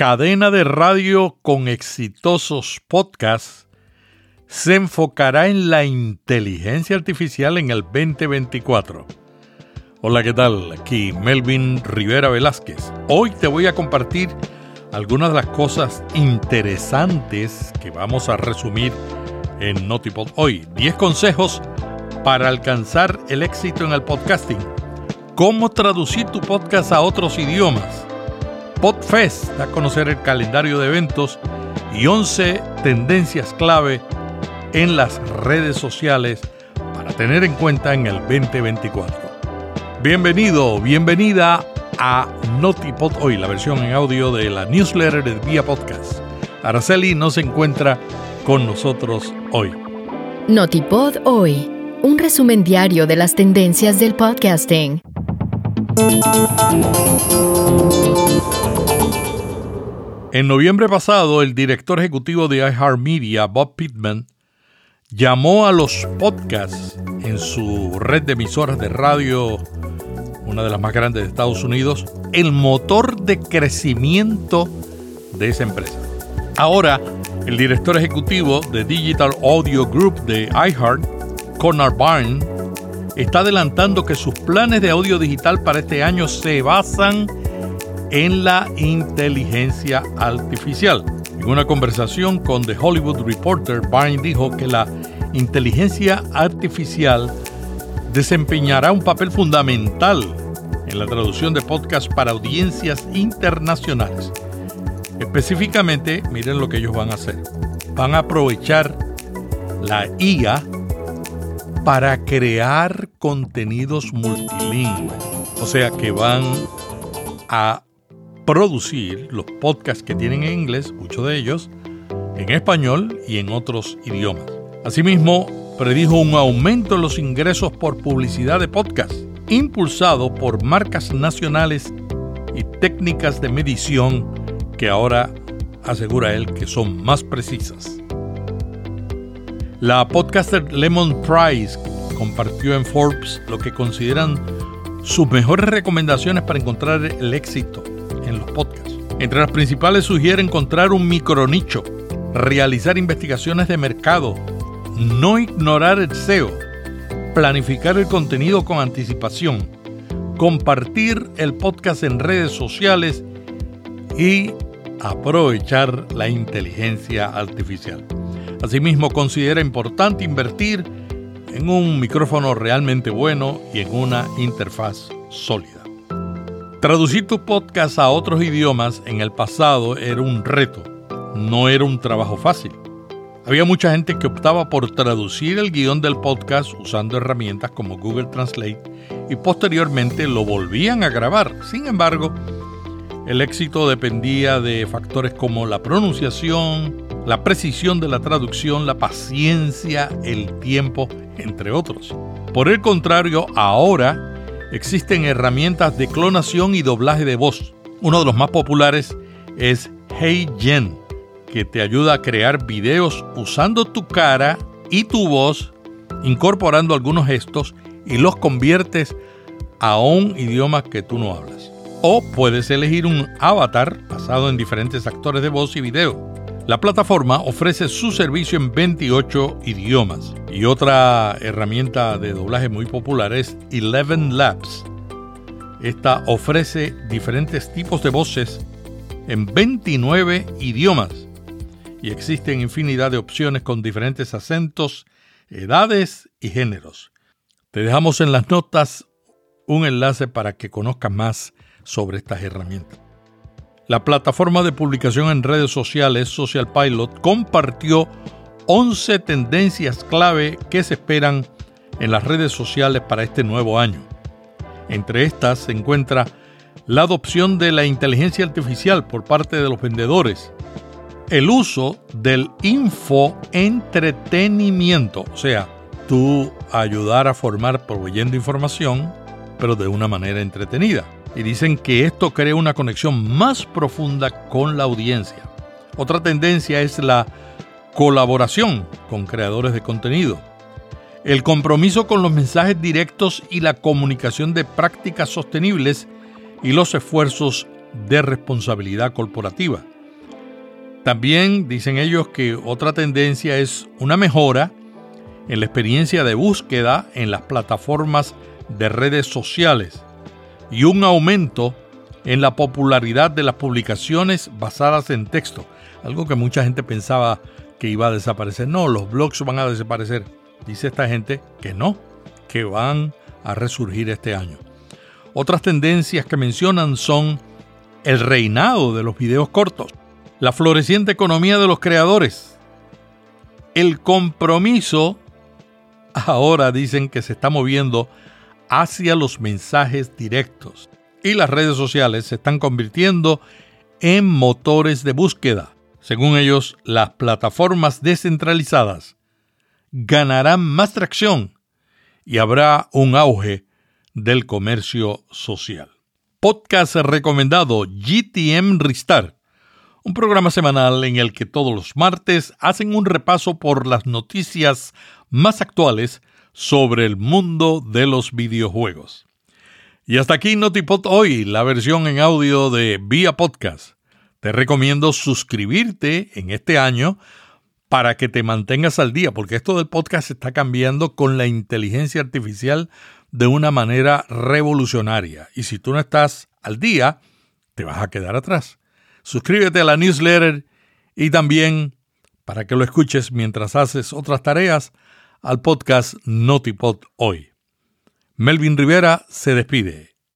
cadena de radio con exitosos podcasts se enfocará en la inteligencia artificial en el 2024. Hola, ¿qué tal? Aquí Melvin Rivera Velázquez. Hoy te voy a compartir algunas de las cosas interesantes que vamos a resumir en Notipod hoy. 10 consejos para alcanzar el éxito en el podcasting. Cómo traducir tu podcast a otros idiomas. Podfest da a conocer el calendario de eventos y 11 tendencias clave en las redes sociales para tener en cuenta en el 2024. Bienvenido, bienvenida a Notipod hoy, la versión en audio de la newsletter de Vía Podcast. Araceli no se encuentra con nosotros hoy. Notipod hoy, un resumen diario de las tendencias del podcasting. En noviembre pasado, el director ejecutivo de iHeartMedia, Bob Pittman, llamó a los podcasts en su red de emisoras de radio, una de las más grandes de Estados Unidos, el motor de crecimiento de esa empresa. Ahora, el director ejecutivo de Digital Audio Group de iHeart, Conor Byrne, está adelantando que sus planes de audio digital para este año se basan en la inteligencia artificial. En una conversación con The Hollywood Reporter, Byrne dijo que la inteligencia artificial desempeñará un papel fundamental en la traducción de podcasts para audiencias internacionales. Específicamente, miren lo que ellos van a hacer. Van a aprovechar la IA para crear contenidos multilingües. O sea que van a producir los podcasts que tienen en inglés, muchos de ellos, en español y en otros idiomas. Asimismo, predijo un aumento en los ingresos por publicidad de podcast, impulsado por marcas nacionales y técnicas de medición que ahora asegura él que son más precisas. La podcaster Lemon Price compartió en Forbes lo que consideran sus mejores recomendaciones para encontrar el éxito en los podcasts. Entre las principales sugiere encontrar un micronicho, realizar investigaciones de mercado, no ignorar el SEO, planificar el contenido con anticipación, compartir el podcast en redes sociales y aprovechar la inteligencia artificial. Asimismo, considera importante invertir en un micrófono realmente bueno y en una interfaz sólida. Traducir tu podcast a otros idiomas en el pasado era un reto, no era un trabajo fácil. Había mucha gente que optaba por traducir el guion del podcast usando herramientas como Google Translate y posteriormente lo volvían a grabar. Sin embargo, el éxito dependía de factores como la pronunciación, la precisión de la traducción, la paciencia, el tiempo, entre otros. Por el contrario, ahora existen herramientas de clonación y doblaje de voz. Uno de los más populares es HeyGen, que te ayuda a crear videos usando tu cara y tu voz, incorporando algunos gestos y los conviertes a un idioma que tú no hablas. O puedes elegir un avatar basado en diferentes actores de voz y video. La plataforma ofrece su servicio en 28 idiomas y otra herramienta de doblaje muy popular es Eleven Labs. Esta ofrece diferentes tipos de voces en 29 idiomas y existen infinidad de opciones con diferentes acentos, edades y géneros. Te dejamos en las notas un enlace para que conozcas más sobre estas herramientas. La plataforma de publicación en redes sociales Social Pilot compartió 11 tendencias clave que se esperan en las redes sociales para este nuevo año. Entre estas se encuentra la adopción de la inteligencia artificial por parte de los vendedores, el uso del infoentretenimiento, o sea, tú ayudar a formar proveyendo información, pero de una manera entretenida y dicen que esto crea una conexión más profunda con la audiencia. Otra tendencia es la colaboración con creadores de contenido, el compromiso con los mensajes directos y la comunicación de prácticas sostenibles y los esfuerzos de responsabilidad corporativa. También dicen ellos que otra tendencia es una mejora en la experiencia de búsqueda en las plataformas de redes sociales y un aumento en la popularidad de las publicaciones basadas en texto, algo que mucha gente pensaba que iba a desaparecer. No, los blogs van a desaparecer. Dice esta gente que no, que van a resurgir este año. Otras tendencias que mencionan son el reinado de los videos cortos, la floreciente economía de los creadores, el compromiso, ahora dicen que se está moviendo hacia los mensajes directos y las redes sociales se están convirtiendo en motores de búsqueda. Según ellos, las plataformas descentralizadas ganarán más tracción y habrá un auge del comercio social. Podcast recomendado GTM Restart, un programa semanal en el que todos los martes hacen un repaso por las noticias más actuales sobre el mundo de los videojuegos. Y hasta aquí Notipod hoy, la versión en audio de Vía Podcast. Te recomiendo suscribirte en este año para que te mantengas al día, porque esto del podcast está cambiando con la inteligencia artificial de una manera revolucionaria. Y si tú no estás al día, te vas a quedar atrás. Suscríbete a la newsletter y también, para que lo escuches mientras haces otras tareas, al podcast Notipod hoy. Melvin Rivera se despide.